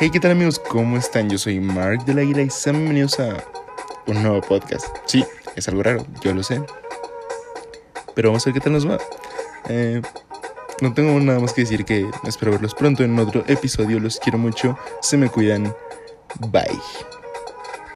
Hey, ¿qué tal amigos? ¿Cómo están? Yo soy Mark de la Águila y sean bienvenidos a un nuevo podcast. Sí, es algo raro, yo lo sé. Pero vamos a ver qué tal nos va. Eh, no tengo nada más que decir que espero verlos pronto en otro episodio. Los quiero mucho. Se me cuidan. Bye.